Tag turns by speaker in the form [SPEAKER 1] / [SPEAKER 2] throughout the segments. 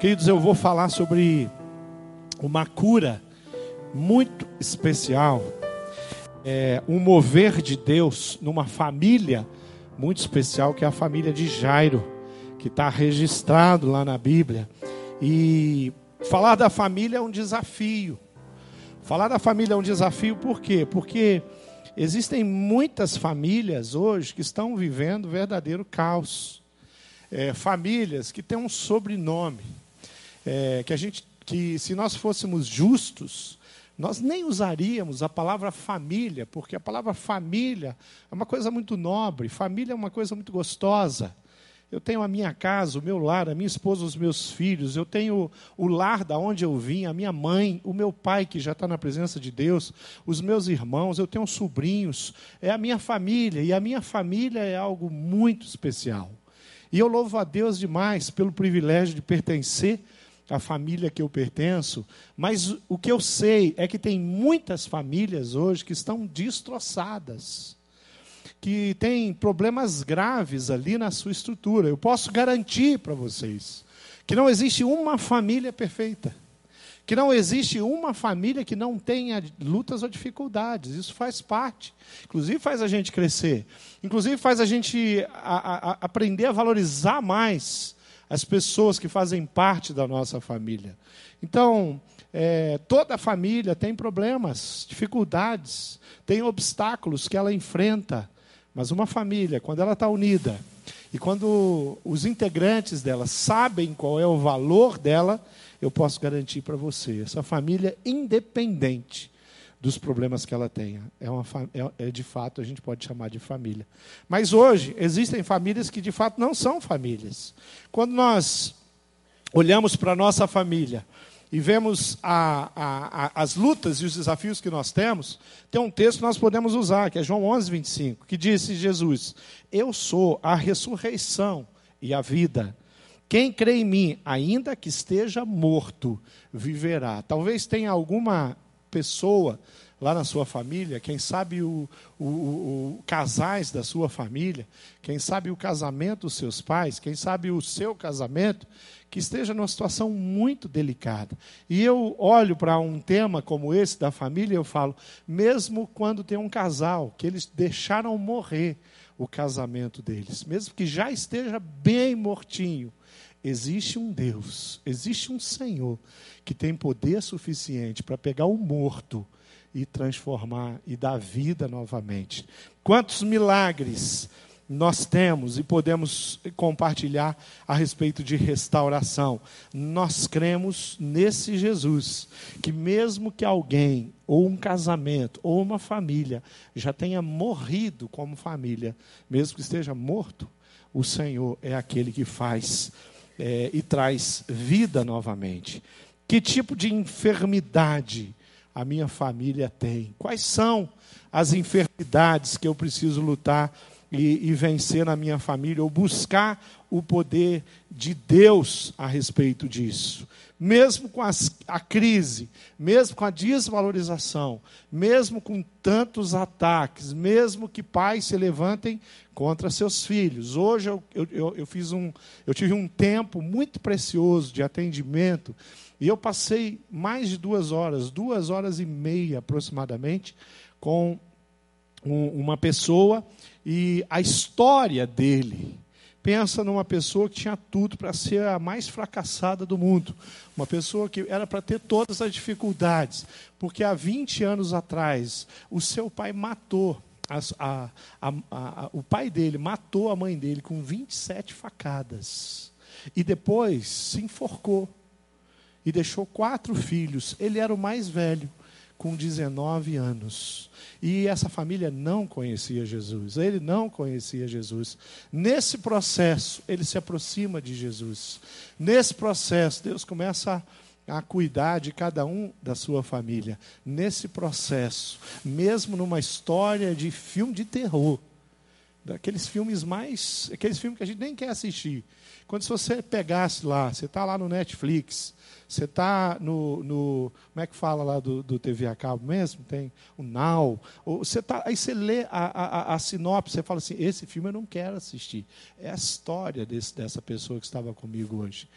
[SPEAKER 1] Queridos, eu vou falar sobre uma cura muito especial, é, um mover de Deus numa família muito especial, que é a família de Jairo, que está registrado lá na Bíblia. E falar da família é um desafio. Falar da família é um desafio por quê? Porque existem muitas famílias hoje que estão vivendo verdadeiro caos. É, famílias que têm um sobrenome, é, que a gente, que se nós fôssemos justos, nós nem usaríamos a palavra família, porque a palavra família é uma coisa muito nobre, família é uma coisa muito gostosa. Eu tenho a minha casa, o meu lar, a minha esposa, os meus filhos, eu tenho o lar da onde eu vim, a minha mãe, o meu pai que já está na presença de Deus, os meus irmãos, eu tenho sobrinhos, é a minha família, e a minha família é algo muito especial. E eu louvo a Deus demais pelo privilégio de pertencer a família que eu pertenço, mas o que eu sei é que tem muitas famílias hoje que estão destroçadas, que têm problemas graves ali na sua estrutura. Eu posso garantir para vocês que não existe uma família perfeita, que não existe uma família que não tenha lutas ou dificuldades. Isso faz parte, inclusive faz a gente crescer, inclusive faz a gente a, a, a aprender a valorizar mais as pessoas que fazem parte da nossa família. Então, é, toda família tem problemas, dificuldades, tem obstáculos que ela enfrenta. Mas uma família, quando ela está unida e quando os integrantes dela sabem qual é o valor dela, eu posso garantir para você, essa família independente dos problemas que ela tenha. É, uma, é, é, de fato, a gente pode chamar de família. Mas hoje, existem famílias que de fato não são famílias. Quando nós olhamos para a nossa família e vemos a, a, a, as lutas e os desafios que nós temos, tem um texto que nós podemos usar, que é João 11, 25, que disse Jesus: Eu sou a ressurreição e a vida. Quem crê em mim, ainda que esteja morto, viverá. Talvez tenha alguma pessoa lá na sua família, quem sabe o, o, o, casais da sua família, quem sabe o casamento dos seus pais, quem sabe o seu casamento, que esteja numa situação muito delicada. E eu olho para um tema como esse da família e eu falo, mesmo quando tem um casal que eles deixaram morrer o casamento deles, mesmo que já esteja bem mortinho, existe um Deus, existe um Senhor que tem poder suficiente para pegar o morto e transformar e dar vida novamente. Quantos milagres nós temos e podemos compartilhar a respeito de restauração. Nós cremos nesse Jesus, que mesmo que alguém, ou um casamento, ou uma família, já tenha morrido como família, mesmo que esteja morto, o Senhor é aquele que faz é, e traz vida novamente. Que tipo de enfermidade a minha família tem? Quais são as enfermidades que eu preciso lutar e, e, vencer na minha família, ou buscar o poder de Deus a respeito disso? Mesmo com as, a crise, mesmo com a desvalorização, mesmo com tantos ataques, mesmo que pais se levantem contra seus filhos. Hoje eu, eu, eu, fiz um, eu tive um tempo muito precioso de atendimento e eu passei mais de duas horas, duas horas e meia aproximadamente, com um, uma pessoa e a história dele. Pensa numa pessoa que tinha tudo para ser a mais fracassada do mundo. Uma pessoa que era para ter todas as dificuldades. Porque há 20 anos atrás, o seu pai matou. A, a, a, o pai dele matou a mãe dele com 27 facadas. E depois se enforcou e deixou quatro filhos. Ele era o mais velho, com 19 anos. E essa família não conhecia Jesus. Ele não conhecia Jesus. Nesse processo, ele se aproxima de Jesus. Nesse processo, Deus começa a, cuidar de cada um da sua família. Nesse processo, mesmo numa história de filme de terror, daqueles filmes mais. aqueles filmes que a gente nem quer assistir. Quando se você pegasse lá, você está lá no Netflix, você está no, no, Como é que fala lá do, do TV a cabo mesmo? Tem o Now. Você tá, aí você lê a, a, a sinopse, você fala assim: esse filme eu não quero assistir. É a história desse, dessa pessoa que estava comigo hoje.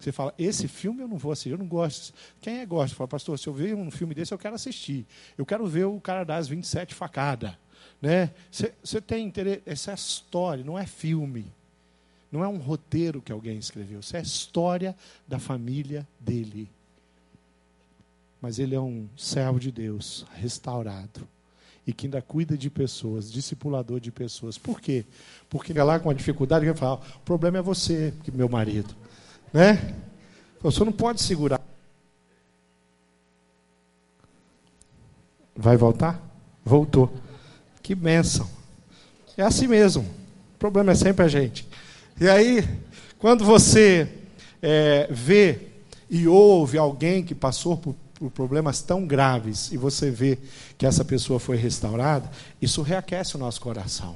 [SPEAKER 1] Você fala, esse filme eu não vou assistir, eu não gosto. Quem é gosta? Fala, pastor, se eu ver um filme desse, eu quero assistir. Eu quero ver o cara das 27 facadas. Né? Você, tem interesse. Essa é história, não é filme. Não é um roteiro que alguém escreveu. Isso é a história da família dele. Mas ele é um servo de Deus, restaurado. E que ainda cuida de pessoas, discipulador de pessoas. Por quê? Porque lá com a dificuldade, ele fala: o problema é você, meu marido. Né? Você não pode segurar. Vai voltar? Voltou. Que bênção. É assim mesmo. O problema é sempre a gente. E aí, quando você é, vê e ouve alguém que passou por, por problemas tão graves e você vê que essa pessoa foi restaurada, isso reaquece o nosso coração.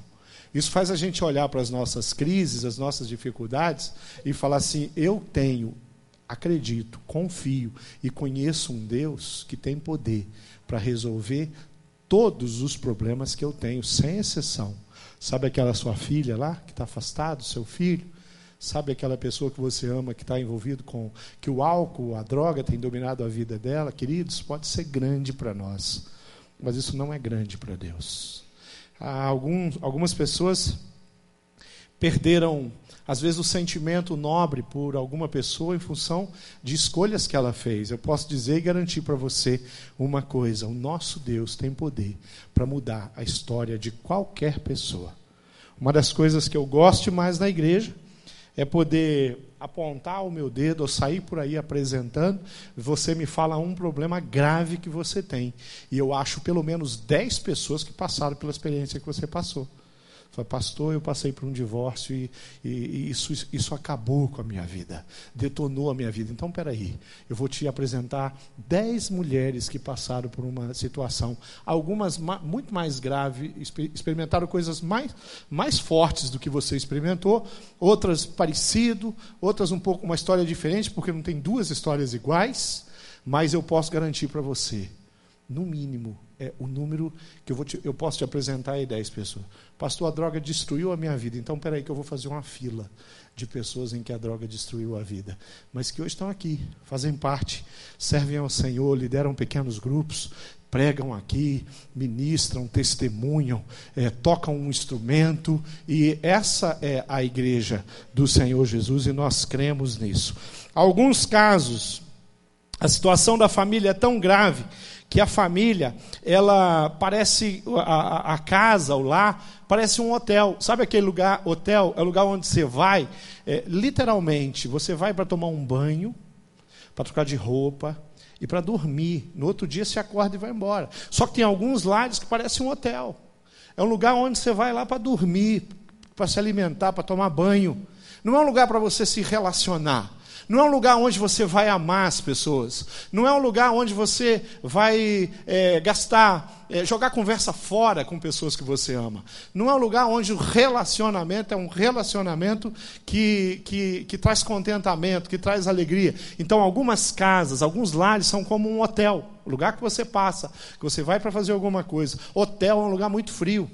[SPEAKER 1] Isso faz a gente olhar para as nossas crises, as nossas dificuldades e falar assim: eu tenho, acredito, confio e conheço um Deus que tem poder para resolver todos os problemas que eu tenho, sem exceção. Sabe aquela sua filha lá que está afastado, seu filho? Sabe aquela pessoa que você ama que está envolvido com que o álcool, a droga tem dominado a vida dela? Queridos, pode ser grande para nós, mas isso não é grande para Deus. Alguns, algumas pessoas perderam, às vezes, o sentimento nobre por alguma pessoa em função de escolhas que ela fez. Eu posso dizer e garantir para você uma coisa: o nosso Deus tem poder para mudar a história de qualquer pessoa. Uma das coisas que eu gosto mais na igreja é poder apontar o meu dedo ou sair por aí apresentando, você me fala um problema grave que você tem. E eu acho pelo menos 10 pessoas que passaram pela experiência que você passou. Falei, pastor, eu passei por um divórcio e, e, e, isso, isso acabou com a minha vida, detonou a minha vida. Então, peraí, eu vou te apresentar dez mulheres que passaram por uma situação, algumas ma muito mais graves, experimentaram coisas mais, mais fortes do que você experimentou, outras parecido, outras um pouco uma história diferente, porque não tem duas histórias iguais, mas eu posso garantir para você, no mínimo, é o número que eu, vou te, eu posso te apresentar aí 10 pessoas. Pastor, a droga destruiu a minha vida. Então, peraí que eu vou fazer uma fila de pessoas em que a droga destruiu a vida. Mas que hoje estão aqui, fazem parte, servem ao Senhor, lideram pequenos grupos, pregam aqui, ministram, testemunham, é, tocam um instrumento. E essa é a igreja do Senhor Jesus e nós cremos nisso. Alguns casos, a situação da família é tão grave que a família, ela parece, a, a casa, o lar, parece um hotel. Sabe aquele lugar, hotel? É o lugar onde você vai, é, literalmente, você vai para tomar um banho, para trocar de roupa e para dormir. No outro dia você acorda e vai embora. Só que tem alguns lares que parecem um hotel. É um lugar onde você vai lá para dormir, para se alimentar, para tomar banho. Não é um lugar para você se relacionar. Não é um lugar onde você vai amar as pessoas. Não é um lugar onde você vai é, gastar, é, jogar conversa fora com pessoas que você ama. Não é um lugar onde o relacionamento é um relacionamento que, que, que traz contentamento, que traz alegria. Então, algumas casas, alguns lares são como um hotel. O lugar que você passa, que você vai para fazer alguma coisa. Hotel é um lugar muito frio.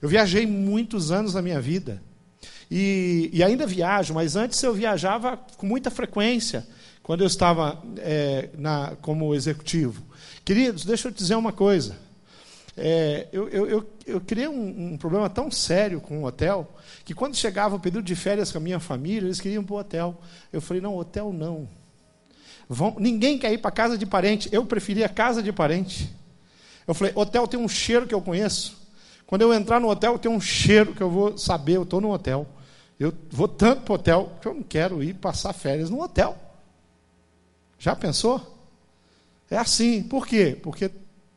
[SPEAKER 1] Eu viajei muitos anos na minha vida. E, e, ainda viajo, mas antes eu viajava com muita frequência, quando eu estava é, na, como executivo. Queridos, deixa eu te dizer uma coisa. É, eu, eu, eu, eu, criei um, um, problema tão sério com o hotel, que quando chegava o período de férias com a minha família, eles queriam ir para o hotel. Eu falei, não, hotel não. Vão, ninguém quer ir para casa de parente. Eu preferia casa de parente. Eu falei, hotel tem um cheiro que eu conheço. Quando eu entrar no hotel, tem um cheiro que eu vou saber, eu estou no hotel. Eu vou tanto para o hotel que eu não quero ir passar férias no hotel. Já pensou? É assim. Por quê? Porque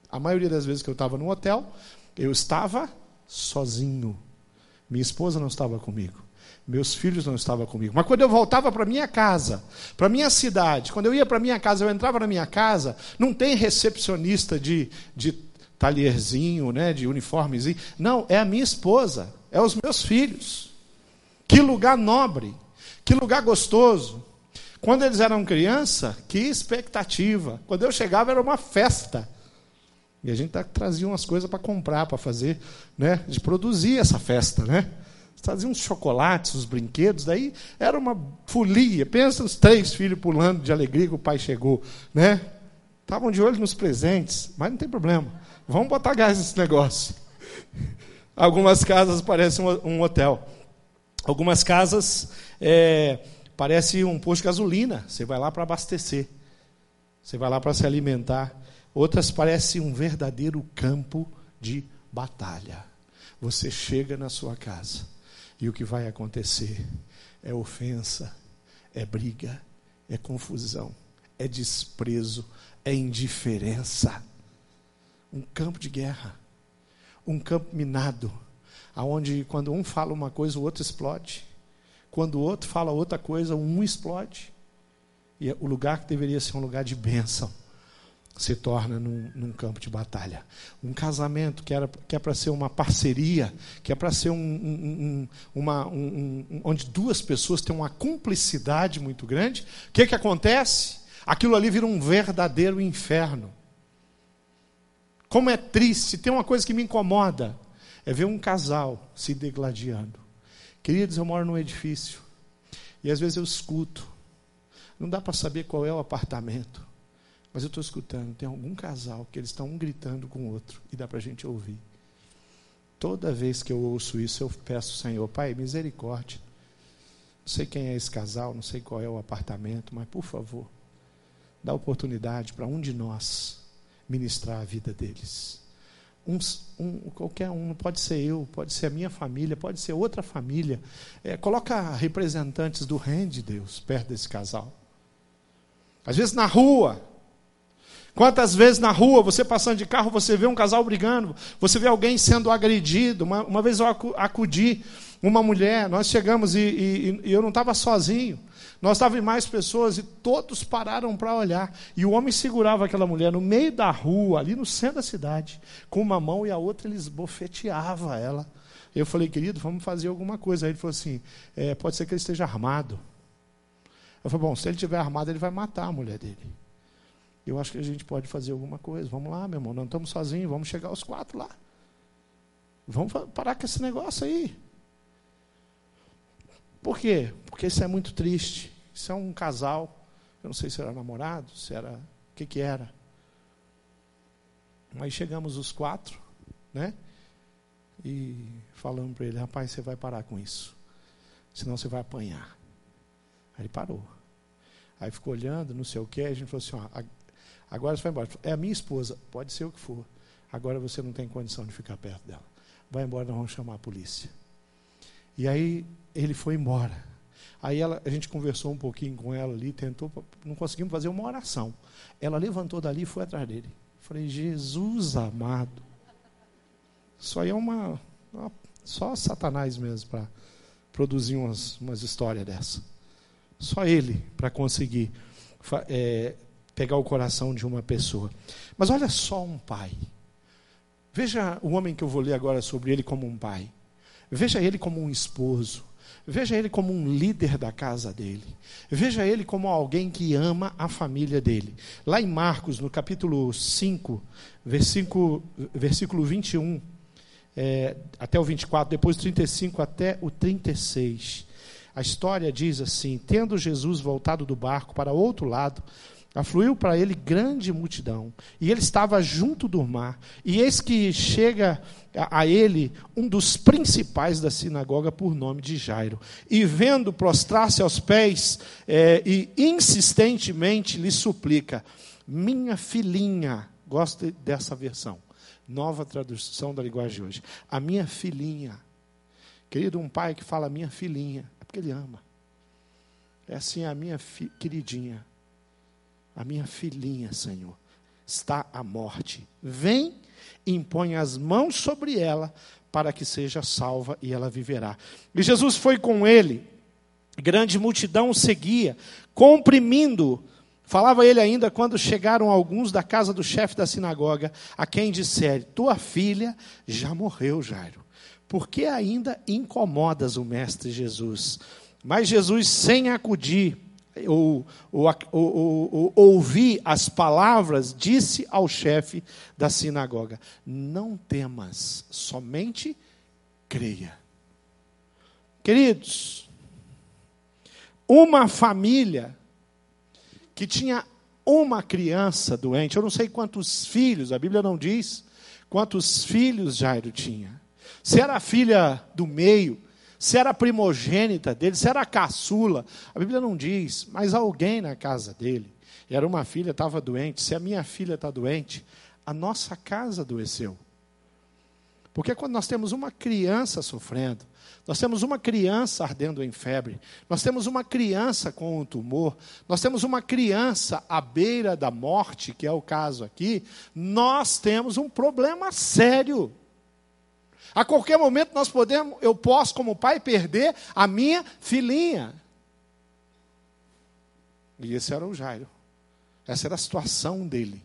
[SPEAKER 1] a maioria das vezes que eu estava no hotel, eu estava sozinho. Minha esposa não estava comigo. Meus filhos não estavam comigo. Mas quando eu voltava para minha casa, para minha cidade, quando eu ia para minha casa, eu entrava na minha casa, não tem recepcionista de, de talherzinho, né, de uniformezinho. Não, é a minha esposa, é os meus filhos. Que lugar nobre, que lugar gostoso. Quando eles eram criança, que expectativa. Quando eu chegava era uma festa. E a gente trazia umas coisas para comprar, para fazer, né, de produzir essa festa, né? traziam uns chocolates, os brinquedos, daí era uma folia. Pensa os três filhos pulando de alegria que o pai chegou, né? Estavam de olho nos presentes, mas não tem problema. Vamos botar gás nesse negócio. Algumas casas parecem um hotel. Algumas casas é, parecem um posto de gasolina. Você vai lá para abastecer. Você vai lá para se alimentar. Outras parecem um verdadeiro campo de batalha. Você chega na sua casa e o que vai acontecer é ofensa, é briga, é confusão, é desprezo, é indiferença. Um campo de guerra, um campo minado, aonde quando um fala uma coisa, o outro explode. Quando o outro fala outra coisa, um explode. E o lugar que deveria ser um lugar de bênção se torna num, num, campo de batalha. Um casamento que, era, que é para ser uma parceria, que é para ser um, um, uma, onde duas pessoas têm uma cumplicidade muito grande, o que, que acontece? Aquilo ali vira um verdadeiro inferno. Como é triste, tem uma coisa que me incomoda, é ver um casal se degladiando. Queridos, eu moro num edifício, e às vezes eu escuto, não dá para saber qual é o apartamento. Mas eu estou escutando, tem algum casal que eles estão um gritando com o outro e dá para a gente ouvir. Toda vez que eu ouço isso, eu peço, Senhor, Pai, misericórdia. Não sei quem é esse casal, não sei qual é o apartamento, mas por favor, dá oportunidade para um de nós ministrar a vida deles. Um, um, qualquer um, pode ser eu, pode ser a minha família, pode ser outra família. É, coloca representantes do reino de Deus perto desse casal. Às vezes na rua, Quantas vezes na rua, você passando de carro, você vê um casal brigando, você vê alguém sendo agredido. Uma, uma vez eu acudi uma mulher, nós chegamos e, e, e eu não estava sozinho. Nós estávamos mais pessoas e todos pararam para olhar. E o homem segurava aquela mulher no meio da rua, ali no centro da cidade, com uma mão e a outra ele esbofeteava ela. Eu falei, querido, vamos fazer alguma coisa. Aí ele falou assim: é, pode ser que ele esteja armado. Eu falei, bom, se ele estiver armado, ele vai matar a mulher dele. Eu acho que a gente pode fazer alguma coisa. Vamos lá, meu irmão, não estamos sozinhos, vamos chegar aos quatro lá. Vamos parar com esse negócio aí. Por quê? Porque isso é muito triste. Isso é um casal. Eu não sei se era namorado, se era. O que, que era? Mas chegamos os quatro, né? E falamos para ele: rapaz, você vai parar com isso. Senão você vai apanhar. Aí ele parou. Aí ficou olhando, não sei o que. A gente falou assim: ó, Agora você vai embora. É a minha esposa, pode ser o que for. Agora você não tem condição de ficar perto dela. Vai embora, nós vamos chamar a polícia. E aí ele foi embora. Aí ela, a gente conversou um pouquinho com ela ali, tentou, não conseguimos fazer uma oração. Ela levantou dali e foi atrás dele. Falei, Jesus amado. Isso aí é uma, uma só Satanás mesmo para produzir umas, umas histórias dessa. Só ele para conseguir é, pegar o coração de uma pessoa. Mas olha só um pai. Veja o homem que eu vou ler agora sobre ele como um pai. Veja ele como um esposo. Veja ele como um líder da casa dele. Veja ele como alguém que ama a família dele. Lá em Marcos, no capítulo 5, versículo, versículo 21 é, até o 24, depois 35 até o 36. A história diz assim: Tendo Jesus voltado do barco para outro lado, Afluiu para ele grande multidão, e ele estava junto do mar. E eis que chega a, ele um dos principais da sinagoga, por nome de Jairo. E vendo prostrar-se aos pés, é, e insistentemente lhe suplica: Minha filhinha, gosto dessa versão, nova tradução da linguagem de hoje. A minha filhinha. Querido, um pai que fala minha filhinha, é porque ele ama. É assim, a minha queridinha a minha filhinha, Senhor, está à morte. Vem, impõe as mãos sobre ela, para que seja salva e ela viverá. E Jesus foi com ele, grande multidão o seguia, comprimindo. Falava ele ainda quando chegaram alguns da casa do chefe da sinagoga, a quem disseram: Tua filha já morreu, Jairo. Por que ainda incomodas o mestre Jesus? Mas Jesus, sem acudir, ou, ou, ou, ouvi as palavras, disse ao chefe da sinagoga: Não temas, somente creia. Queridos, uma família que tinha uma criança doente, eu não sei quantos filhos, a Bíblia não diz quantos filhos Jairo tinha. Se era a filha do meio, se era primogênita dele, se era caçula, a Bíblia não diz, mas alguém na casa dele, era uma filha, estava doente. Se a minha filha está doente, a nossa casa adoeceu. Porque quando nós temos uma criança sofrendo, nós temos uma criança ardendo em febre, nós temos uma criança com um tumor, nós temos uma criança à beira da morte, que é o caso aqui, nós temos um problema sério. A qualquer momento nós podemos, eu posso, como pai, perder a minha filhinha. E esse era o Jairo. Essa era a situação dele.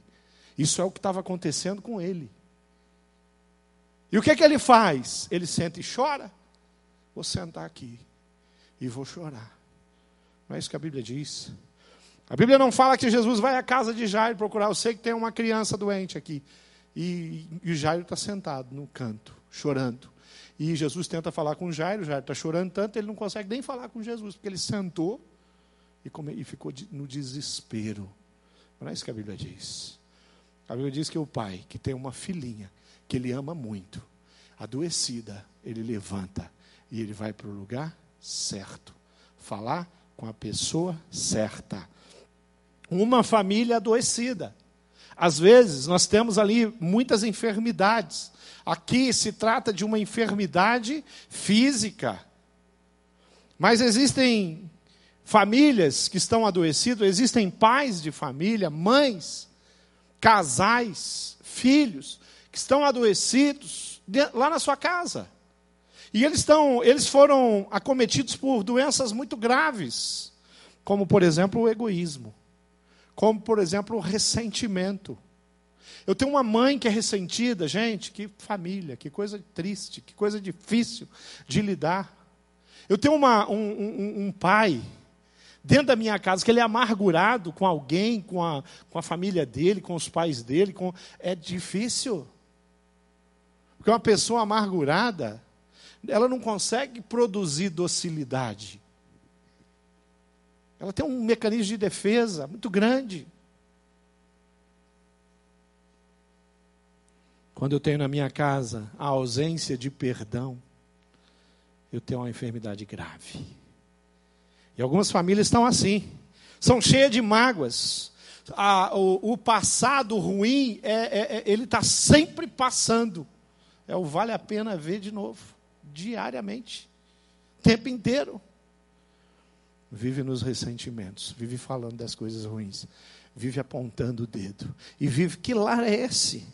[SPEAKER 1] Isso é o que estava acontecendo com ele. E o que, é que ele faz? Ele senta e chora. Vou sentar aqui e vou chorar. Não é isso que a Bíblia diz. A Bíblia não fala que Jesus vai à casa de Jairo procurar. Eu sei que tem uma criança doente aqui. E, e Jairo está sentado no canto, chorando. E Jesus tenta falar com Jairo. Jairo está chorando tanto, ele não consegue nem falar com Jesus, porque ele sentou e, come, e ficou no desespero. Não é isso que a Bíblia diz. A Bíblia diz que o pai, que tem uma filhinha, que ele ama muito, adoecida, ele levanta e ele vai para o lugar certo. Falar com a pessoa certa. Uma família adoecida. Às vezes, nós temos ali muitas enfermidades. Aqui se trata de uma enfermidade física. Mas existem famílias que estão adoecidas, existem pais de família, mães, casais, filhos, que estão adoecidos lá na sua casa. E eles, estão, eles foram acometidos por doenças muito graves, como, por exemplo, o egoísmo, como, por exemplo, o ressentimento. Eu tenho uma mãe que é ressentida, gente, que família, que coisa triste, que coisa difícil de lidar. Eu tenho uma, um, um, um pai dentro da minha casa, que ele é amargurado com alguém, com a, com a família dele, com os pais dele, com... é difícil. Porque uma pessoa amargurada, ela não consegue produzir docilidade. Ela tem um mecanismo de defesa muito grande. Quando eu tenho na minha casa a ausência de perdão, eu tenho uma enfermidade grave. E algumas famílias estão assim, são cheias de mágoas. o, o, passado ruim, é, é, é ele está sempre passando. É o vale a pena ver de novo, diariamente, o tempo inteiro. Vive nos ressentimentos, vive falando das coisas ruins, vive apontando o dedo. E vive, que lar é esse?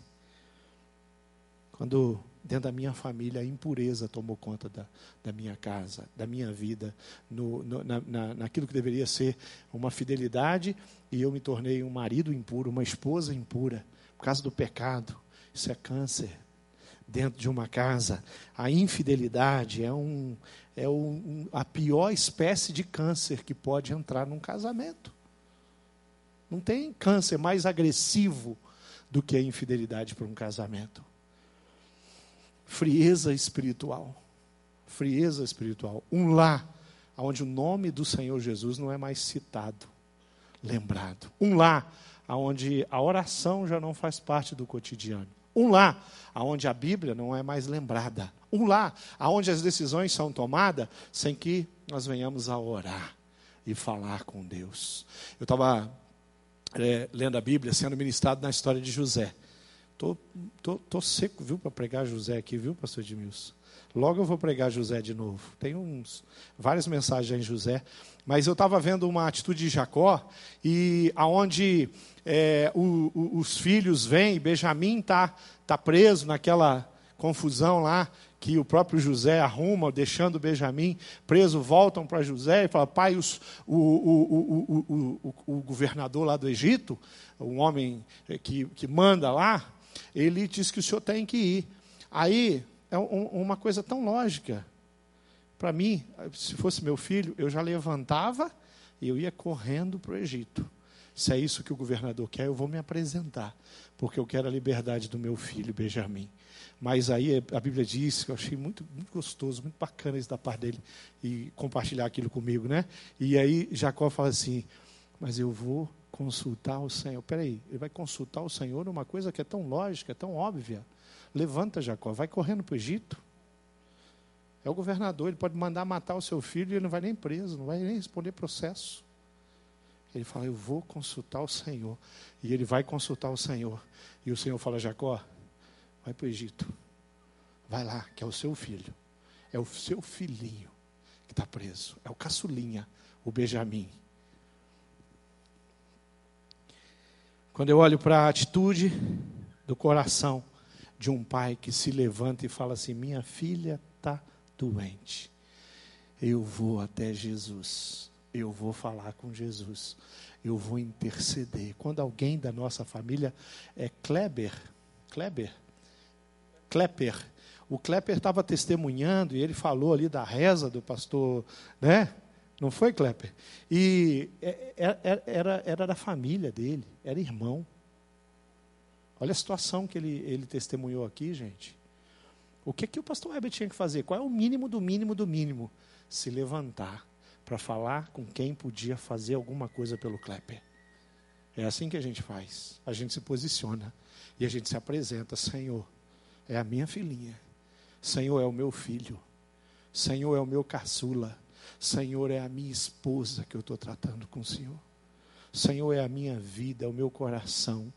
[SPEAKER 1] Quando dentro da minha família, a impureza tomou conta da, da minha casa, da minha vida, no, no, na, na, naquilo que deveria ser uma fidelidade, e eu me tornei um marido impuro, uma esposa impura, por causa do pecado. Isso é câncer. Dentro de uma casa, a infidelidade é, um, é um, a pior espécie de câncer que pode entrar num casamento. Não tem câncer mais agressivo do que a infidelidade para um casamento frieza espiritual. Frieza espiritual. Um lar onde o nome do Senhor Jesus não é mais citado, lembrado. Um lar onde a oração já não faz parte do cotidiano. Um lar onde a Bíblia não é mais lembrada. Um lar onde as decisões são tomadas sem que nós venhamos a orar e falar com Deus. Eu estava é, lendo a Bíblia, sendo ministrado na história de José. Tô, tô, tô seco, viu, para pregar José aqui, viu, pastor Edmilson? Logo eu vou pregar José de novo. Tem uns, várias mensagens em José. Mas eu estava vendo uma atitude de Jacó, e aonde é, o, o, os filhos vêm, Benjamim está tá preso naquela confusão lá, que o próprio José arruma, deixando Benjamim preso, voltam para José e falam, pai, os, o, o, o, governador lá do Egito, um homem que, que manda lá, ele diz que o senhor tem que ir. Aí, é um, uma coisa tão lógica. Para mim, se fosse meu filho, eu já levantava e eu ia correndo para o Egito. Se é isso que o governador quer, eu vou me apresentar, porque eu quero a liberdade do meu filho Benjamim. Mas aí a Bíblia diz, que eu achei muito, muito gostoso, muito bacana isso da parte dele, e compartilhar aquilo comigo, né? E aí Jacó fala assim: Mas eu vou consultar o Senhor. Peraí, ele vai consultar o Senhor numa coisa que é tão lógica, é tão óbvia. Levanta, Jacó, vai correndo para o Egito. É o governador, ele pode mandar matar o seu filho e ele não vai nem preso, não vai nem responder processo. Ele fala: Eu vou consultar o Senhor. E ele vai consultar o Senhor. E o Senhor fala: Jacó, vai para o Egito. Vai lá, que é o seu filho. É o seu filhinho que está preso. É o caçulinha, o Benjamim. Quando eu olho para a atitude do coração de um pai que se levanta e fala assim: Minha filha está doente. Eu vou até Jesus. Eu vou falar com Jesus. Eu vou interceder. Quando alguém da nossa família é Kleber, Kleber, Klepper, o Klepper estava testemunhando e ele falou ali da reza do pastor, né? Não foi, Klepper? E é, é, é, era, era da família dele, era irmão. Olha a situação que ele, ele testemunhou aqui, gente. O que, que o pastor Herbert tinha que fazer? Qual é o mínimo do mínimo do mínimo? Se levantar para falar com quem podia fazer alguma coisa pelo Klepper. É assim que a gente faz. A gente se posiciona e a gente se apresenta, Senhor, é a minha filhinha. Senhor, é o meu filho. Senhor, é o meu caçula. Senhor, é a minha esposa que eu estou tratando com o Senhor. Senhor, é a minha vida, é o meu coração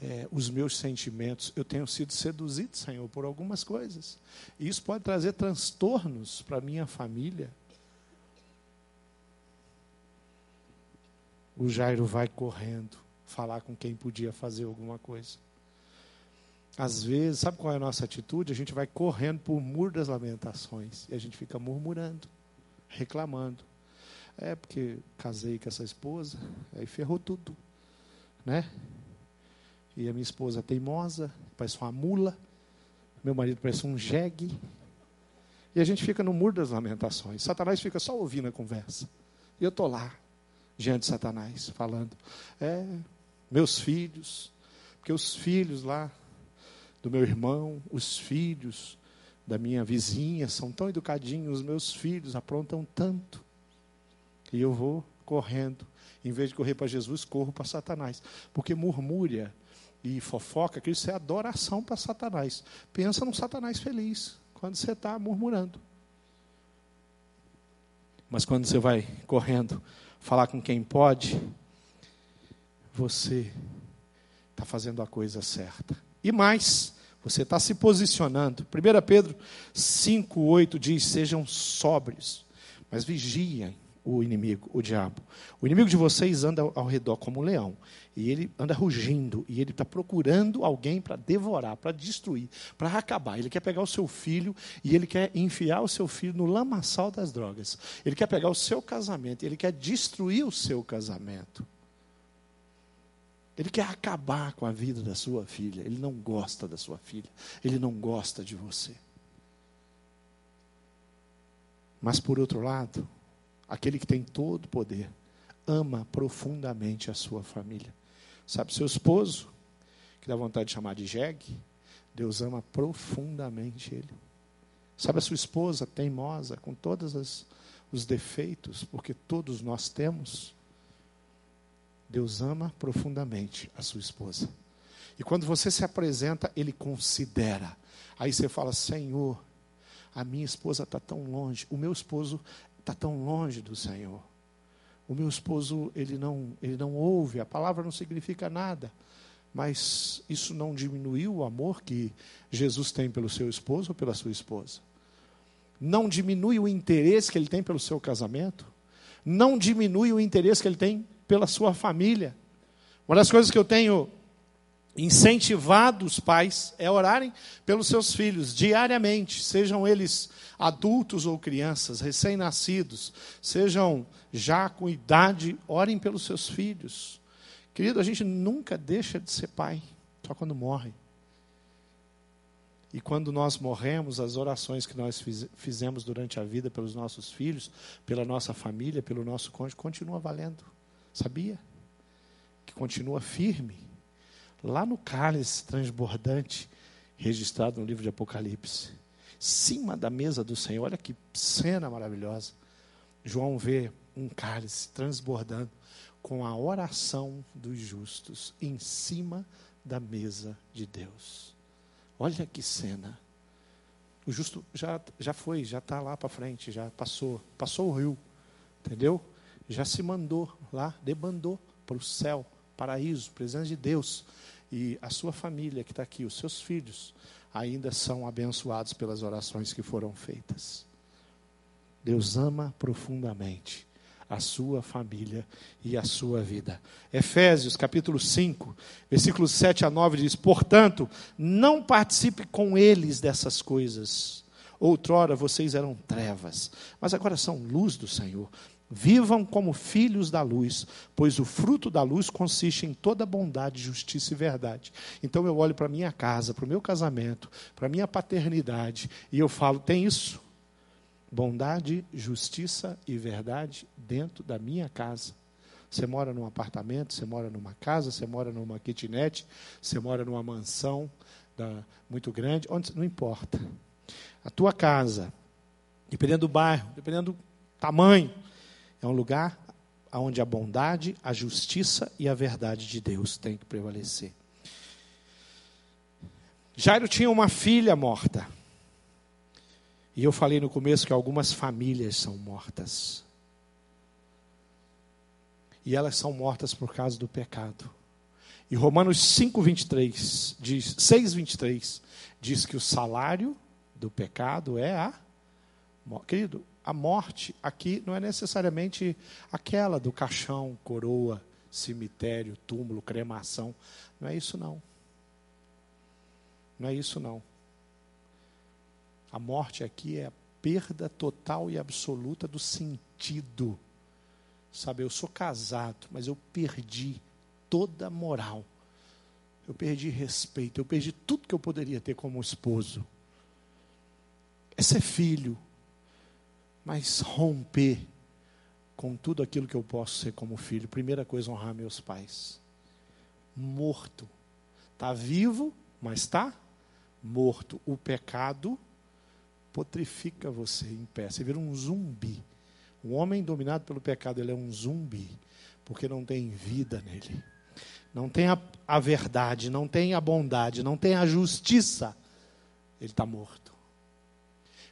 [SPEAKER 1] é, os meus sentimentos. Eu tenho sido seduzido, Senhor, por algumas coisas. E isso pode trazer transtornos para minha família. O Jairo vai correndo falar com quem podia fazer alguma coisa. Às vezes, sabe qual é a nossa atitude? A gente vai correndo por muro das lamentações e a gente fica murmurando, reclamando. É porque casei com essa esposa, aí ferrou tudo, né? E a minha esposa é teimosa, parece uma mula. Meu marido parece um jegue. E a gente fica no muro das lamentações. Satanás fica só ouvindo a conversa. E eu estou lá, diante de Satanás, falando: É, meus filhos, porque os filhos lá do meu irmão, os filhos da minha vizinha são tão educadinhos, os meus filhos aprontam tanto. E eu vou correndo. Em vez de correr para Jesus, corro para Satanás. Porque murmúria e fofoca, que isso é adoração para Satanás. Pensa num Satanás feliz, quando você está murmurando. Mas quando você vai correndo falar com quem pode, você está fazendo a coisa certa. E mais, você está se posicionando. 1 Pedro 5,8 diz: sejam sóbrios, mas vigiem o inimigo, o diabo. O inimigo de vocês anda ao redor como um leão. E ele anda rugindo. E ele está procurando alguém para devorar, para destruir, para acabar. Ele quer pegar o seu filho e ele quer enfiar o seu filho no lamaçal das drogas. Ele quer pegar o seu casamento. Ele quer destruir o seu casamento. Ele quer acabar com a vida da sua filha. Ele não gosta da sua filha. Ele não gosta de você. Mas por outro lado, aquele que tem todo o poder, ama profundamente a sua família. Sabe, seu esposo, que dá vontade de chamar de jegue, Deus ama profundamente ele. Sabe, a sua esposa teimosa, com todos os defeitos, porque todos nós temos, Deus ama profundamente a sua esposa. E quando você se apresenta, ele considera. Aí você fala: Senhor, a minha esposa está tão longe, o meu esposo está tão longe do Senhor. O meu esposo, ele não, ele não ouve, a palavra não significa nada. Mas isso não diminuiu o amor que Jesus tem pelo seu esposo ou pela sua esposa. Não diminui o interesse que ele tem pelo seu casamento. Não diminui o interesse que ele tem pela sua família. Uma das coisas que eu tenho incentivado os pais é orarem pelos seus filhos diariamente, sejam eles adultos ou crianças, recém-nascidos, sejam já com idade, orem pelos seus filhos. Querido, a gente nunca deixa de ser pai, só quando morre. E quando nós morremos, as orações que nós fizemos durante a vida pelos nossos filhos, pela nossa família, pelo nosso cônjuge, continua valendo. Sabia? continua firme, lá no cálice transbordante, registrado no livro de Apocalipse, cima da mesa do Senhor. Olha que cena maravilhosa. João vê um cálice transbordando com a oração dos justos em cima da mesa de Deus. Olha que cena. O justo já, já foi, já está lá para frente, já passou, passou o rio, entendeu? Já se mandou lá, debandou para o céu, paraíso, presença de Deus. E a sua família que está aqui, os seus filhos, ainda são abençoados pelas orações que foram feitas. Deus ama profundamente a sua família e a sua vida. Efésios capítulo 5, versículos 7 a 9 diz: Portanto, não participe com eles dessas coisas. Outrora vocês eram trevas, mas agora são luz do Senhor. Vivam como filhos da luz, pois o fruto da luz consiste em toda bondade, justiça e verdade. Então eu olho para minha casa, para o meu casamento, para minha paternidade, e eu falo: tem isso? Bondade, justiça e verdade dentro da minha casa. Você mora num apartamento, você mora numa casa, você mora numa kitnet, você mora numa mansão da, muito grande, onde não importa. A tua casa, dependendo do bairro, dependendo do tamanho, é um lugar onde a bondade, a justiça e a verdade de Deus têm que prevalecer. Jairo tinha uma filha morta. E eu falei no começo que algumas famílias são mortas. E elas são mortas por causa do pecado. E Romanos 5:23 diz, 6:23 diz que o salário do pecado é a querido, a morte aqui não é necessariamente aquela do caixão, coroa, cemitério, túmulo, cremação. Não é isso não. Não é isso não. A morte aqui é a perda total e absoluta do sentido. Sabe, eu sou casado, mas eu perdi toda a moral. Eu perdi respeito, eu perdi tudo que eu poderia ter como esposo. É ser filho, mas romper com tudo aquilo que eu posso ser como filho. Primeira coisa, honrar meus pais. Morto. Está vivo, mas está morto. O pecado potrifica você em pé. Você vira um zumbi. O homem dominado pelo pecado, ele é um zumbi, porque não tem vida nele. Não tem a, a verdade, não tem a bondade, não tem a justiça. Ele está morto.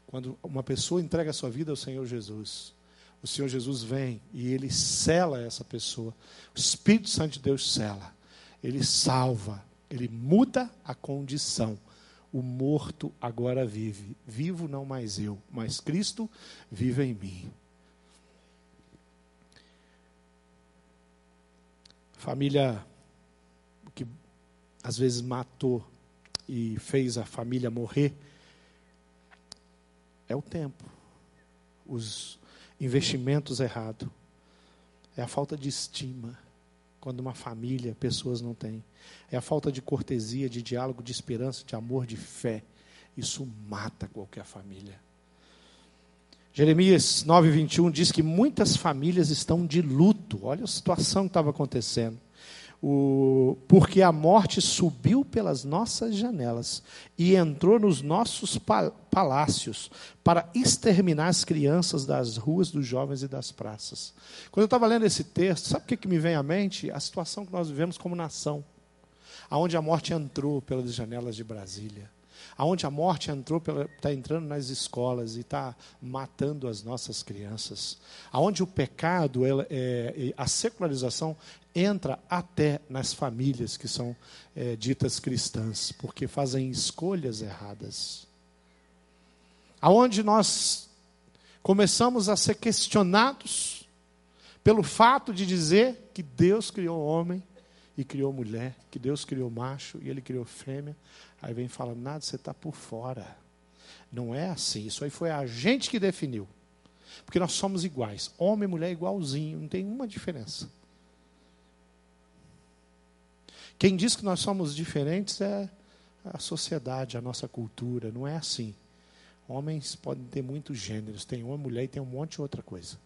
[SPEAKER 1] Quando uma pessoa entrega a sua vida ao Senhor Jesus, o Senhor Jesus vem e ele cela essa pessoa. O Espírito Santo de Deus cela. Ele salva, ele muda a condição o morto agora vive. Vivo não mais eu, mas Cristo vive em mim. Família que às vezes matou e fez a família morrer é o tempo, os investimentos errados, é a falta de estima quando uma família, pessoas não têm. É a falta de cortesia, de diálogo, de esperança, de amor, de fé. Isso mata qualquer família. Jeremias 9:21 diz que muitas famílias estão de luto. Olha a situação que estava acontecendo o, porque a morte subiu pelas nossas janelas e entrou nos nossos palácios para exterminar as crianças das ruas, dos jovens e das praças. Quando eu estava lendo esse texto, sabe o que, que me vem à mente? A situação que nós vivemos como nação, aonde a morte entrou pelas janelas de Brasília aonde a morte entrou, está entrando nas escolas e está matando as nossas crianças, aonde o pecado, ela, é, a secularização entra até nas famílias que são é, ditas cristãs, porque fazem escolhas erradas. Aonde nós começamos a ser questionados pelo fato de dizer que Deus criou homem e criou mulher, que Deus criou macho e ele criou fêmea. Aí vem falando, nada, você está por fora. Não é assim. Isso aí foi a gente que definiu. Porque nós somos iguais. Homem e mulher igualzinho, não tem uma diferença. Quem diz que nós somos diferentes é a sociedade, a nossa cultura. Não é assim. Homens podem ter muitos gêneros. Tem uma mulher e tem um monte de outra coisa.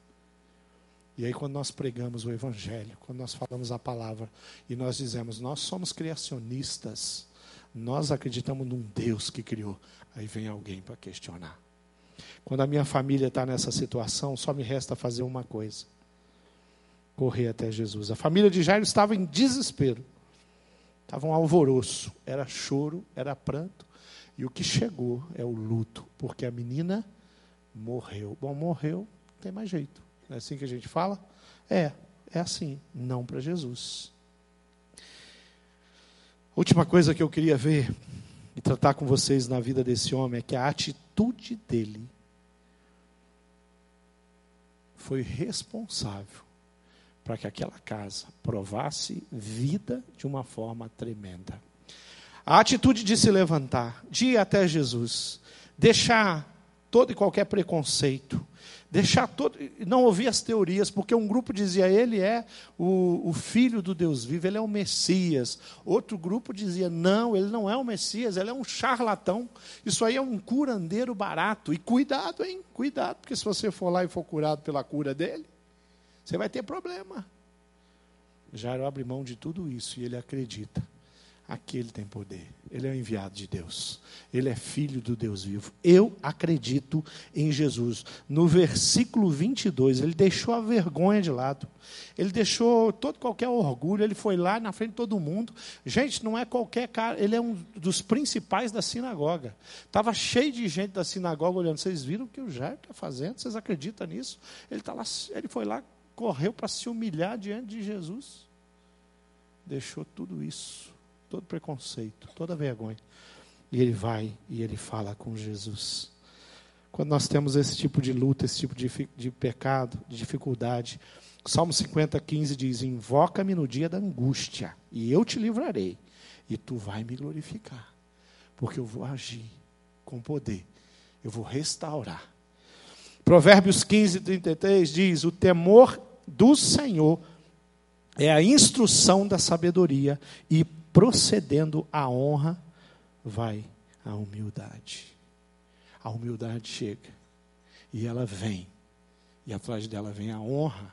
[SPEAKER 1] E aí, quando nós pregamos o Evangelho, quando nós falamos a palavra e nós dizemos, nós somos criacionistas, nós acreditamos num Deus que criou, aí vem alguém para questionar. Quando a minha família está nessa situação, só me resta fazer uma coisa: correr até Jesus. A família de Jairo estava em desespero, estava um alvoroço, era choro, era pranto, e o que chegou é o luto, porque a menina morreu. Bom, morreu, não tem mais jeito. Não é assim que a gente fala? É, é assim, não para Jesus. Última coisa que eu queria ver e tratar com vocês na vida desse homem é que a atitude dele foi responsável para que aquela casa provasse vida de uma forma tremenda. A atitude de se levantar, de ir até Jesus, deixar todo e qualquer preconceito, deixar todo, não ouvir as teorias, porque um grupo dizia ele é o, o, filho do Deus vivo, ele é o Messias. Outro grupo dizia não, ele não é o Messias, ele é um charlatão. Isso aí é um curandeiro barato. E cuidado, hein? Cuidado, porque se você for lá e for curado pela cura dele, você vai ter problema. Jairo abre mão de tudo isso e ele acredita aquele tem poder. Ele é o enviado de Deus. Ele é filho do Deus vivo. Eu acredito em Jesus. No versículo 22, ele deixou a vergonha de lado. Ele deixou todo qualquer orgulho. Ele foi lá na frente de todo mundo. Gente, não é qualquer cara. Ele é um dos principais da sinagoga. Estava cheio de gente da sinagoga olhando. Vocês viram o que o Jair está fazendo? Vocês acreditam nisso? Ele, tá lá, ele foi lá, correu para se humilhar diante de Jesus. Deixou tudo isso todo preconceito, toda vergonha. E ele vai e ele fala com Jesus. Quando nós temos esse tipo de luta, esse tipo de, de pecado, de dificuldade, Salmo 50, 15 diz: Invoca-me no dia da angústia, e eu te livrarei, e tu vai me glorificar, porque eu vou agir com poder, eu vou restaurar. Provérbios 15, 33 diz: O temor do Senhor é a instrução da sabedoria, e procedendo a honra, vai a humildade. A humildade chega e ela vem, e atrás dela vem a honra.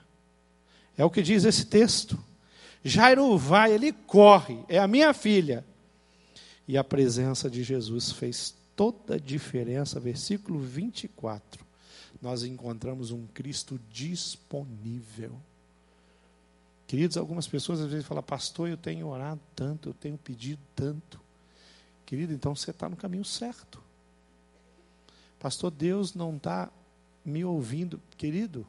[SPEAKER 1] É o que diz esse texto. Jairo vai, ele corre, é a minha filha. E a presença de Jesus fez toda a diferença. Versículo 24. Nós encontramos um Cristo disponível. Queridos, algumas pessoas às vezes falam, pastor, eu tenho orado tanto, eu tenho pedido tanto. Querido, então você está no caminho certo. Pastor, Deus não está me ouvindo. Querido,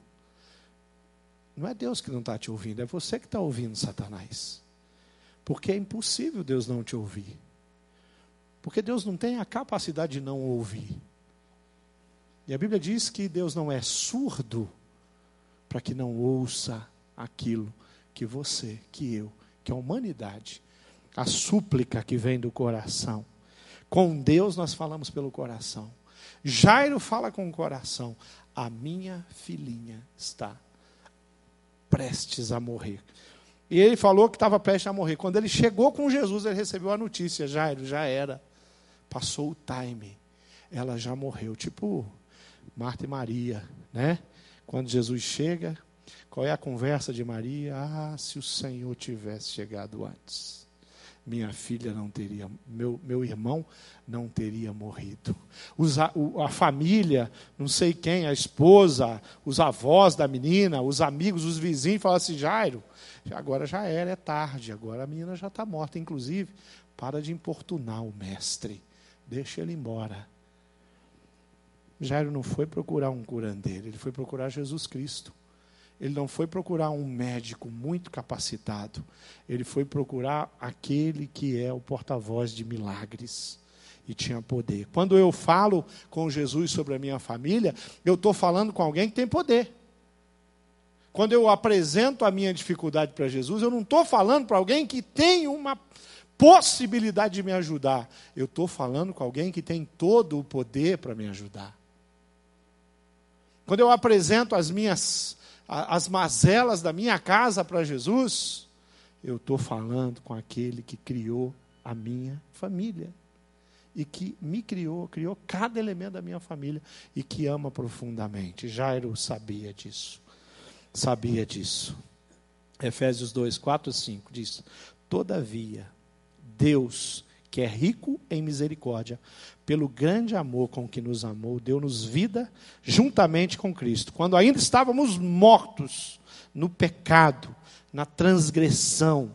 [SPEAKER 1] não é Deus que não está te ouvindo, é você que está ouvindo Satanás. Porque é impossível Deus não te ouvir. Porque Deus não tem a capacidade de não ouvir. E a Bíblia diz que Deus não é surdo para que não ouça aquilo que você, que eu, que a humanidade, a súplica que vem do coração. Com Deus nós falamos pelo coração. Jairo fala com o coração: a minha filhinha está prestes a morrer. E ele falou que estava prestes a morrer. Quando ele chegou com Jesus, ele recebeu a notícia: Jairo, já era. Passou o time. Ela já morreu. Tipo Marta e Maria, né? Quando Jesus chega, qual é a conversa de Maria? Ah, se o Senhor tivesse chegado antes, minha filha não teria, meu, meu irmão não teria morrido. Os, a, a família, não sei quem, a esposa, os avós da menina, os amigos, os vizinhos falaram assim: Jairo, agora já era, é tarde, agora a menina já está morta. Inclusive, para de importunar o mestre, deixa ele embora. Jairo não foi procurar um curandeiro, ele foi procurar Jesus Cristo. Ele não foi procurar um médico muito capacitado. Ele foi procurar aquele que é o porta-voz de milagres e tinha poder. Quando eu falo com Jesus sobre a minha família, eu estou falando com alguém que tem poder. Quando eu apresento a minha dificuldade para Jesus, eu não estou falando para alguém que tem uma possibilidade de me ajudar. Eu estou falando com alguém que tem todo o poder para me ajudar. Quando eu apresento as minhas as mazelas da minha casa para Jesus, eu estou falando com aquele que criou a minha família. E que me criou, criou cada elemento da minha família e que ama profundamente. Jairo sabia disso. sabia disso. Efésios 2, 4 e 5 diz: Todavia, Deus, que é rico em misericórdia, pelo grande amor com que nos amou, deu-nos vida juntamente com Cristo. Quando ainda estávamos mortos no pecado, na transgressão,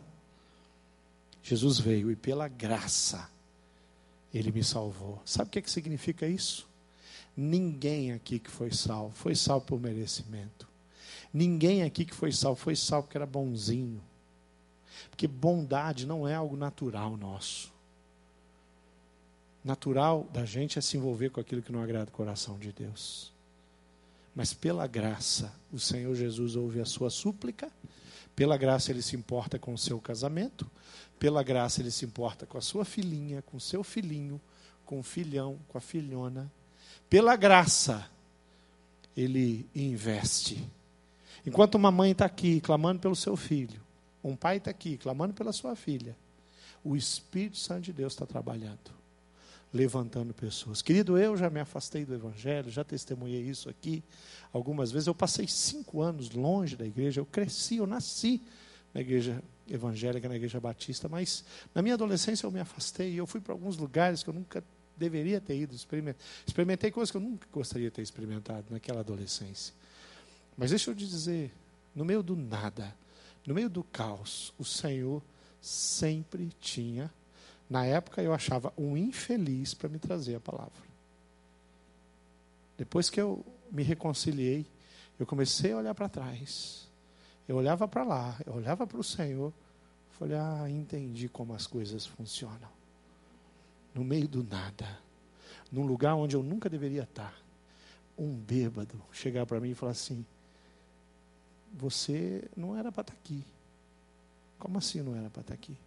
[SPEAKER 1] Jesus veio e pela graça ele me salvou. Sabe o que, é que significa isso? Ninguém aqui que foi salvo foi salvo por merecimento. Ninguém aqui que foi salvo foi salvo porque era bonzinho. Porque bondade não é algo natural nosso. Natural da gente é se envolver com aquilo que não agrada o coração de Deus. Mas pela graça, o Senhor Jesus ouve a sua súplica, pela graça ele se importa com o seu casamento, pela graça, ele se importa com a sua filhinha, com o seu filhinho, com o filhão, com a filhona. Pela graça, ele investe. Enquanto uma mãe está aqui clamando pelo seu filho, um pai está aqui clamando pela sua filha, o Espírito Santo de Deus está trabalhando, levantando pessoas. Querido, eu já me afastei do Evangelho, já testemunhei isso aqui algumas vezes. Eu passei cinco anos longe da igreja, eu cresci, eu nasci na igreja evangélica, na igreja batista, mas na minha adolescência eu me afastei eu fui para alguns lugares que eu nunca deveria ter ido. Experimentei coisas que eu nunca gostaria de ter experimentado naquela adolescência. Mas deixa eu te dizer, no meio do nada, no meio do caos, o Senhor sempre tinha, na época eu achava um infeliz para me trazer a palavra. Depois que eu me reconciliei, eu comecei a olhar para trás eu olhava para lá, eu olhava para o Senhor, falei, ah, entendi como as coisas funcionam. No meio do nada, num lugar onde eu nunca deveria estar, um bêbado chegar para mim e falar assim: Você não era para estar aqui. Como assim não era para estar aqui?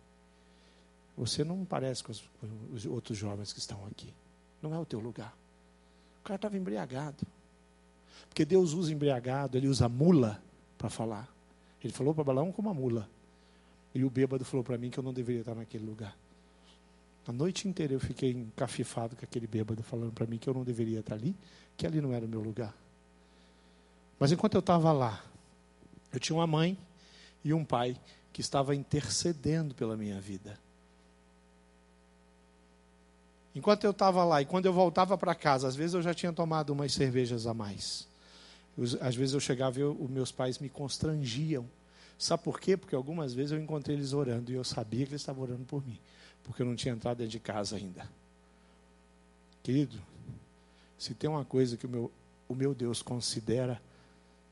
[SPEAKER 1] Você não parece com os, com os outros jovens que estão aqui. Não é o teu lugar. O cara estava embriagado. Porque Deus usa embriagado, ele usa mula para falar. Ele falou para Balaão como uma mula. E o bêbado falou para mim que eu não deveria estar naquele lugar. A noite inteira eu fiquei encafifado com aquele bêbado falando para mim que eu não deveria estar ali, que ali não era o meu lugar. Mas enquanto eu estava lá, eu tinha uma mãe e um pai que estava intercedendo pela minha vida. Enquanto eu estava lá e quando eu voltava para casa, às vezes eu já tinha tomado umas cervejas a mais. Às vezes eu chegava e eu, os meus pais me constrangiam. Sabe por quê? Porque algumas vezes eu encontrei eles orando e eu sabia que eles estavam orando por mim, porque eu não tinha entrado dentro de casa ainda. Querido, se tem uma coisa que o meu, o meu Deus considera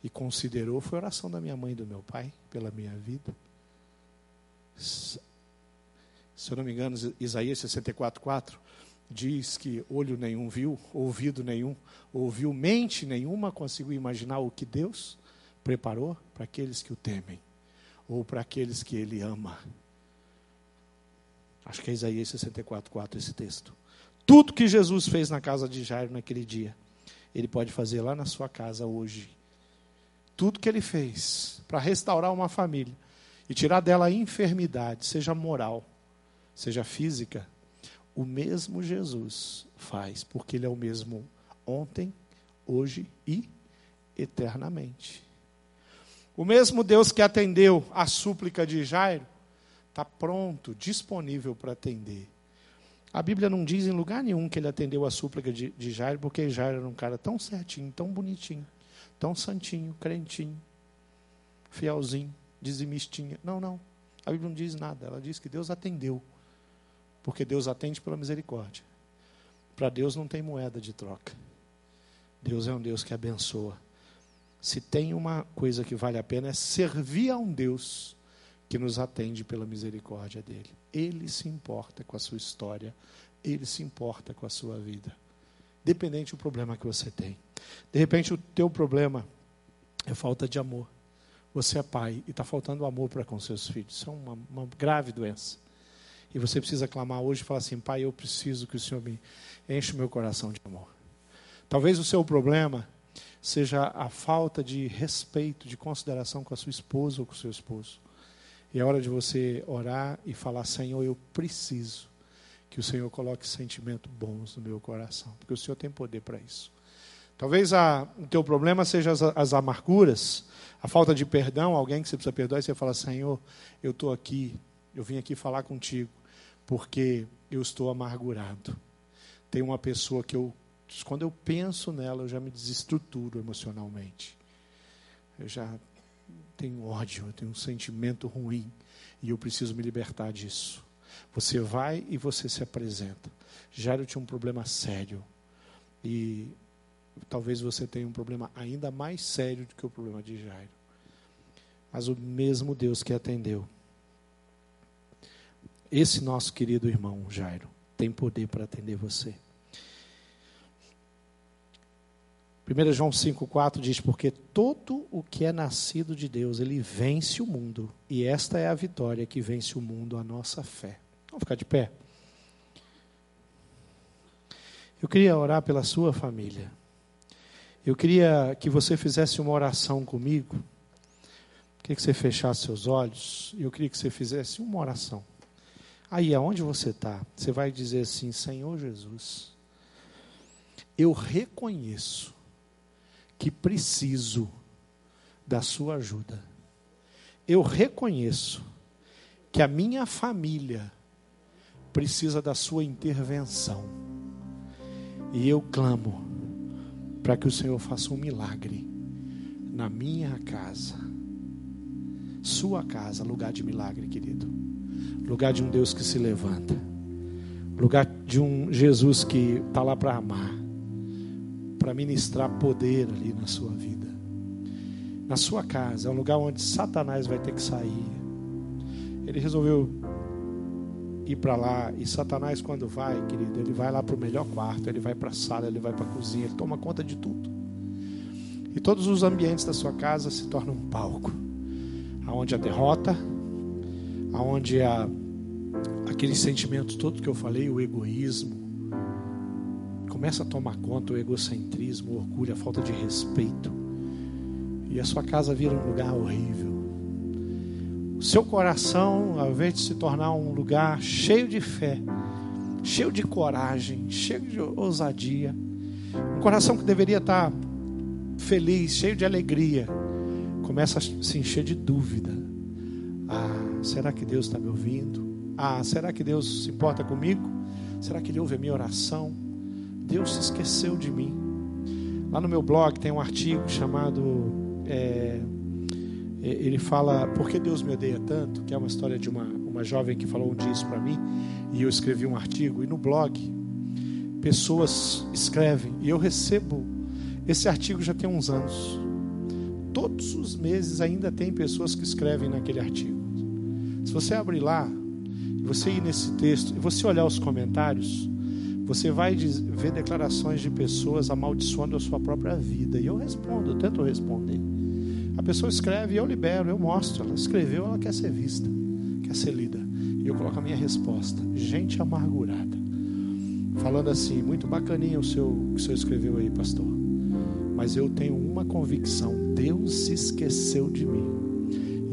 [SPEAKER 1] e considerou, foi a oração da minha mãe e do meu pai pela minha vida. Se eu não me engano, Isaías 64, 4 diz que olho nenhum viu, ouvido nenhum ouviu, mente nenhuma conseguiu imaginar o que Deus preparou para aqueles que o temem, ou para aqueles que Ele ama. Acho que é Isaías 64, 4 esse texto. Tudo que Jesus fez na casa de Jairo naquele dia, Ele pode fazer lá na sua casa hoje. Tudo que Ele fez para restaurar uma família e tirar dela a enfermidade, seja moral, seja física, o mesmo Jesus faz, porque Ele é o mesmo ontem, hoje e eternamente. O mesmo Deus que atendeu a súplica de Jairo, está pronto, disponível para atender. A Bíblia não diz em lugar nenhum que ele atendeu a súplica de, de Jairo, porque Jairo era um cara tão certinho, tão bonitinho, tão santinho, crentinho, fielzinho, dizimistinha. Não, não. A Bíblia não diz nada. Ela diz que Deus atendeu porque Deus atende pela misericórdia. Para Deus não tem moeda de troca. Deus é um Deus que abençoa. Se tem uma coisa que vale a pena é servir a um Deus que nos atende pela misericórdia dele. Ele se importa com a sua história, ele se importa com a sua vida. Dependente do problema que você tem. De repente o teu problema é falta de amor. Você é pai e está faltando amor para com seus filhos. Isso é uma, uma grave doença. E você precisa clamar hoje e falar assim: Pai, eu preciso que o Senhor me enche o meu coração de amor. Talvez o seu problema seja a falta de respeito, de consideração com a sua esposa ou com o seu esposo. E é hora de você orar e falar: Senhor, eu preciso que o Senhor coloque sentimentos bons no meu coração, porque o Senhor tem poder para isso. Talvez a, o teu problema seja as, as amarguras, a falta de perdão, alguém que você precisa perdoar, e você fala, Senhor, eu estou aqui, eu vim aqui falar contigo, porque eu estou amargurado. Tem uma pessoa que eu, quando eu penso nela, eu já me desestruturo emocionalmente. Eu já tenho ódio, eu tenho um sentimento ruim, e eu preciso me libertar disso. Você vai e você se apresenta. Jairo tinha um problema sério. E talvez você tenha um problema ainda mais sério do que o problema de Jairo. Mas o mesmo Deus que atendeu. Esse nosso querido irmão Jairo tem poder para atender você. 1 João 5,4 diz: Porque todo o que é nascido de Deus, ele vence o mundo. E esta é a vitória que vence o mundo, a nossa fé. Vamos ficar de pé. Eu queria orar pela sua família. Eu queria que você fizesse uma oração comigo. Eu queria que você fechasse seus olhos. Eu queria que você fizesse uma oração. Aí, aonde você está, você vai dizer assim: Senhor Jesus, eu reconheço que preciso da sua ajuda. Eu reconheço que a minha família precisa da sua intervenção. E eu clamo para que o Senhor faça um milagre na minha casa. Sua casa, lugar de milagre, querido. Lugar de um Deus que se levanta. Lugar de um Jesus que está lá para amar. Para ministrar poder ali na sua vida. Na sua casa, é um lugar onde Satanás vai ter que sair. Ele resolveu ir para lá. E Satanás, quando vai, querido, ele vai lá para o melhor quarto, ele vai para a sala, ele vai para a cozinha, ele toma conta de tudo. E todos os ambientes da sua casa se tornam um palco aonde a derrota, aonde a aqueles sentimentos todos que eu falei, o egoísmo, começa a tomar conta, o egocentrismo, o orgulho, a falta de respeito. E a sua casa vira um lugar horrível seu coração, ao invés de se tornar um lugar cheio de fé, cheio de coragem, cheio de ousadia, um coração que deveria estar feliz, cheio de alegria, começa a se encher de dúvida. Será que Deus está me ouvindo? Ah, será que Deus se importa comigo? Será que Ele ouve a minha oração? Deus se esqueceu de mim. Lá no meu blog tem um artigo chamado é, é, ele fala Por que Deus me odeia tanto? Que é uma história de uma, uma jovem que falou um dia isso para mim. E eu escrevi um artigo. E no blog, pessoas escrevem. E eu recebo. Esse artigo já tem uns anos. Todos os meses ainda tem pessoas que escrevem naquele artigo. Se você abrir lá, você ir nesse texto, e você olhar os comentários, você vai ver declarações de pessoas amaldiçoando a sua própria vida. E eu respondo, eu tento responder. A pessoa escreve, eu libero, eu mostro. Ela escreveu, ela quer ser vista, quer ser lida. E eu coloco a minha resposta. Gente amargurada. Falando assim, muito bacaninha o seu, que o senhor escreveu aí, pastor. Mas eu tenho uma convicção: Deus se esqueceu de mim.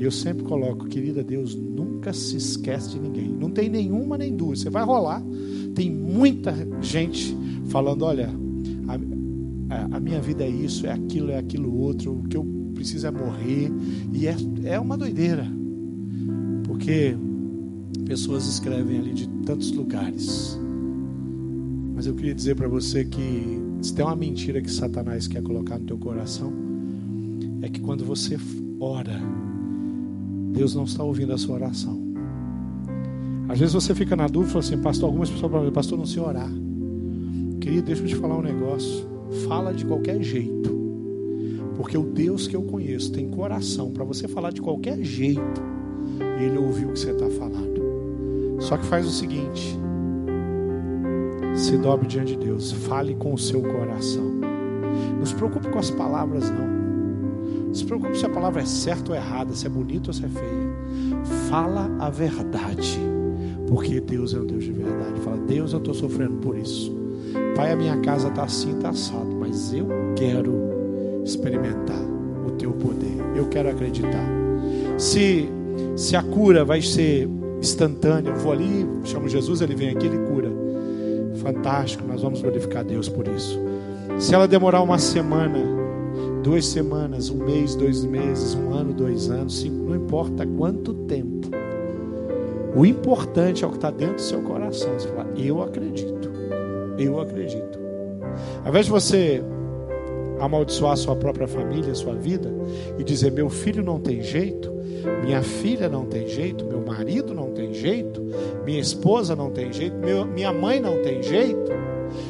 [SPEAKER 1] E eu sempre coloco, querida, Deus nunca se esquece de ninguém. Não tem nenhuma nem duas. Você vai rolar. Tem muita gente falando: olha, a, a, minha vida é isso, é aquilo, é aquilo outro. O que eu precisa morrer. E é, é uma doideira. Porque pessoas escrevem ali de tantos lugares. Mas eu queria dizer para você que se tem uma mentira que Satanás quer colocar no teu coração, é que quando você ora, Deus não está ouvindo a sua oração. Às vezes você fica na dúvida, assim, pastor, algumas pessoas falam, pastor, não sei orar. Querido, deixa eu te falar um negócio. Fala de qualquer jeito. Porque o Deus que eu conheço tem coração para você falar de qualquer jeito. Ele ouviu o que você está falando. Só que faz o seguinte: se dobre diante de Deus, fale com o seu coração. Não se preocupe com as palavras, não. Se preocupe se a palavra é certa ou errada, se é bonita ou se é feia. Fala a verdade. Porque Deus é um Deus de verdade. Fala, Deus, eu estou sofrendo por isso. Pai, a minha casa está assim, está assado, mas eu quero experimentar o teu poder. Eu quero acreditar. Se se a cura vai ser instantânea, eu vou ali, chamo Jesus, ele vem aqui, ele cura. Fantástico, nós vamos glorificar Deus por isso. Se ela demorar uma semana, duas semanas, um mês, dois meses, um ano, dois anos, cinco, não importa quanto tempo. O importante é o que está dentro do seu coração. Você fala, eu acredito, eu acredito. Ao invés de você amaldiçoar sua própria família, sua vida, e dizer: meu filho não tem jeito, minha filha não tem jeito, meu marido não tem jeito, minha esposa não tem jeito, meu, minha mãe não tem jeito.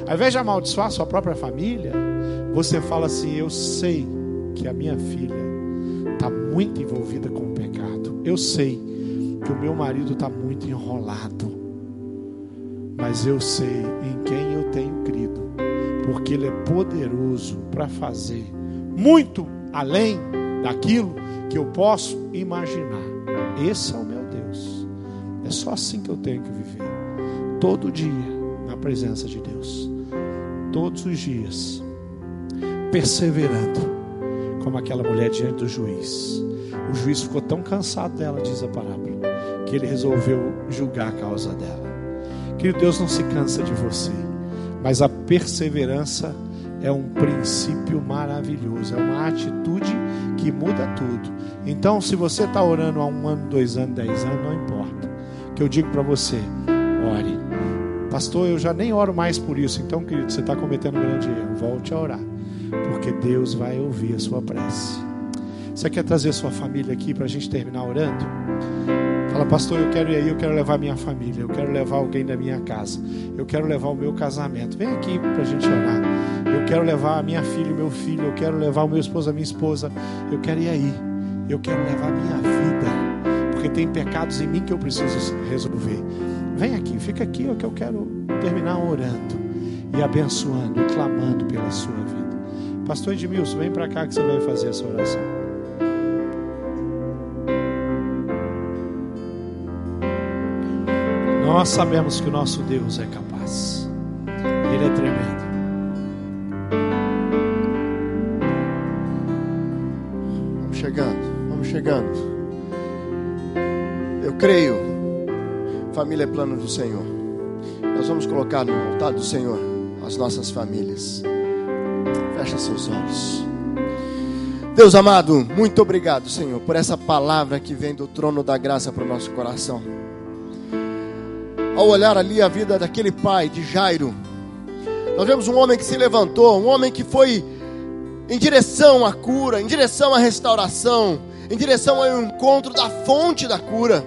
[SPEAKER 1] Ao invés de amaldiçoar sua própria família, você fala assim: eu sei que a minha filha está muito envolvida com o pecado, eu sei que o meu marido está muito enrolado, mas eu sei em quem eu tenho crido porque Ele é poderoso para fazer muito além daquilo que eu posso imaginar. Esse é o meu Deus. É só assim que eu tenho que viver. Todo dia na presença de Deus. Todos os dias. Perseverando. Como aquela mulher diante do juiz. O juiz ficou tão cansado dela, diz a parábola, que ele resolveu julgar a causa dela. Que Deus não se cansa de você. Mas a perseverança é um princípio maravilhoso, é uma atitude que muda tudo. Então, se você está orando há um ano, dois anos, dez anos, não importa. O que eu digo para você, ore. Pastor, eu já nem oro mais por isso. Então, querido, você está cometendo um grande erro. Volte a orar, porque Deus vai ouvir a sua prece. Você quer trazer sua família aqui para a gente terminar orando? Fala, pastor, eu quero ir aí, eu quero levar minha família, eu quero levar alguém da minha casa, eu quero levar o meu casamento. Vem aqui para a gente orar. Eu quero levar a minha filha e meu filho, eu quero levar o meu esposo, a minha esposa. Eu quero ir aí, eu quero levar a minha vida, porque tem pecados em mim que eu preciso resolver. Vem aqui, fica aqui, é que eu quero terminar orando e abençoando clamando pela sua vida. Pastor Edmilson, vem para cá que você vai fazer essa oração. Nós sabemos que o nosso Deus é capaz. Ele é tremendo.
[SPEAKER 2] Vamos chegando, vamos chegando. Eu creio, família é plano do Senhor. Nós vamos colocar no altar do Senhor as nossas famílias. Fecha seus olhos. Deus amado, muito obrigado, Senhor, por essa palavra que vem do trono da graça para o nosso coração ao olhar ali a vida daquele pai de Jairo, nós vemos um homem que se levantou, um homem que foi em direção à cura, em direção à restauração, em direção ao encontro da fonte da cura.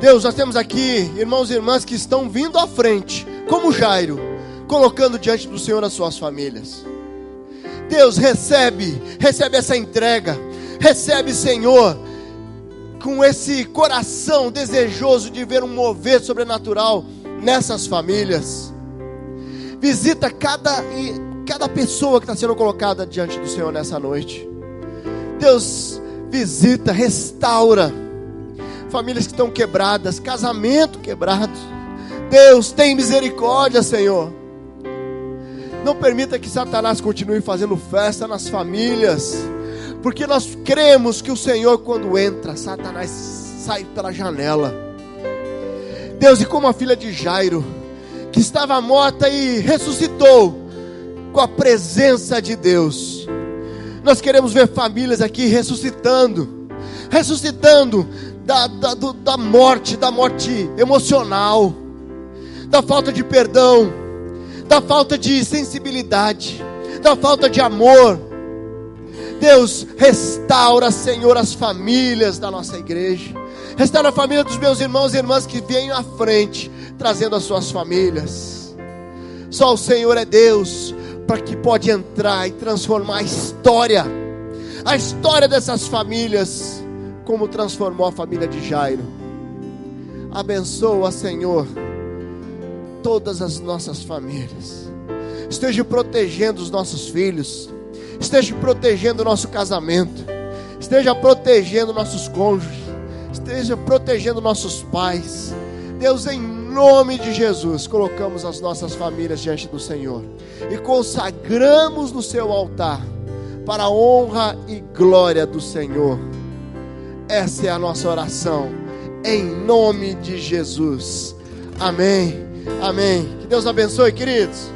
[SPEAKER 2] Deus, nós temos aqui irmãos e irmãs que estão vindo à frente, como Jairo, colocando diante do Senhor as suas famílias. Deus, recebe, recebe essa entrega, recebe, Senhor, com esse coração desejoso de ver um mover sobrenatural nessas famílias. Visita cada, cada pessoa que está sendo colocada diante do Senhor nessa noite. Deus visita, restaura famílias que estão quebradas, casamento quebrado. Deus tem misericórdia, Senhor. Não permita que Satanás continue fazendo festa nas famílias porque nós cremos que o Senhor, quando entra, Satanás sai pela janela. Deus, e como a filha de Jairo, que estava morta e ressuscitou com a presença de Deus. Nós queremos ver famílias aqui ressuscitando, ressuscitando da, da, do, da morte, da morte emocional, da falta de perdão, da falta de sensibilidade, da falta de amor Deus, restaura, Senhor, as famílias da nossa igreja. Restaura a família dos meus irmãos e irmãs que vêm à frente, trazendo as suas famílias. Só o Senhor é Deus, para que pode entrar e transformar a história, a história dessas famílias, como transformou a família de Jairo. Abençoa, Senhor, todas as nossas famílias. Esteja protegendo os nossos filhos esteja protegendo o nosso casamento, esteja protegendo nossos cônjuges, esteja protegendo nossos pais. Deus, em nome de Jesus, colocamos as nossas famílias diante do Senhor e consagramos no seu altar para a honra e glória do Senhor. Essa é a nossa oração, em nome de Jesus. Amém. Amém. Que Deus abençoe, queridos.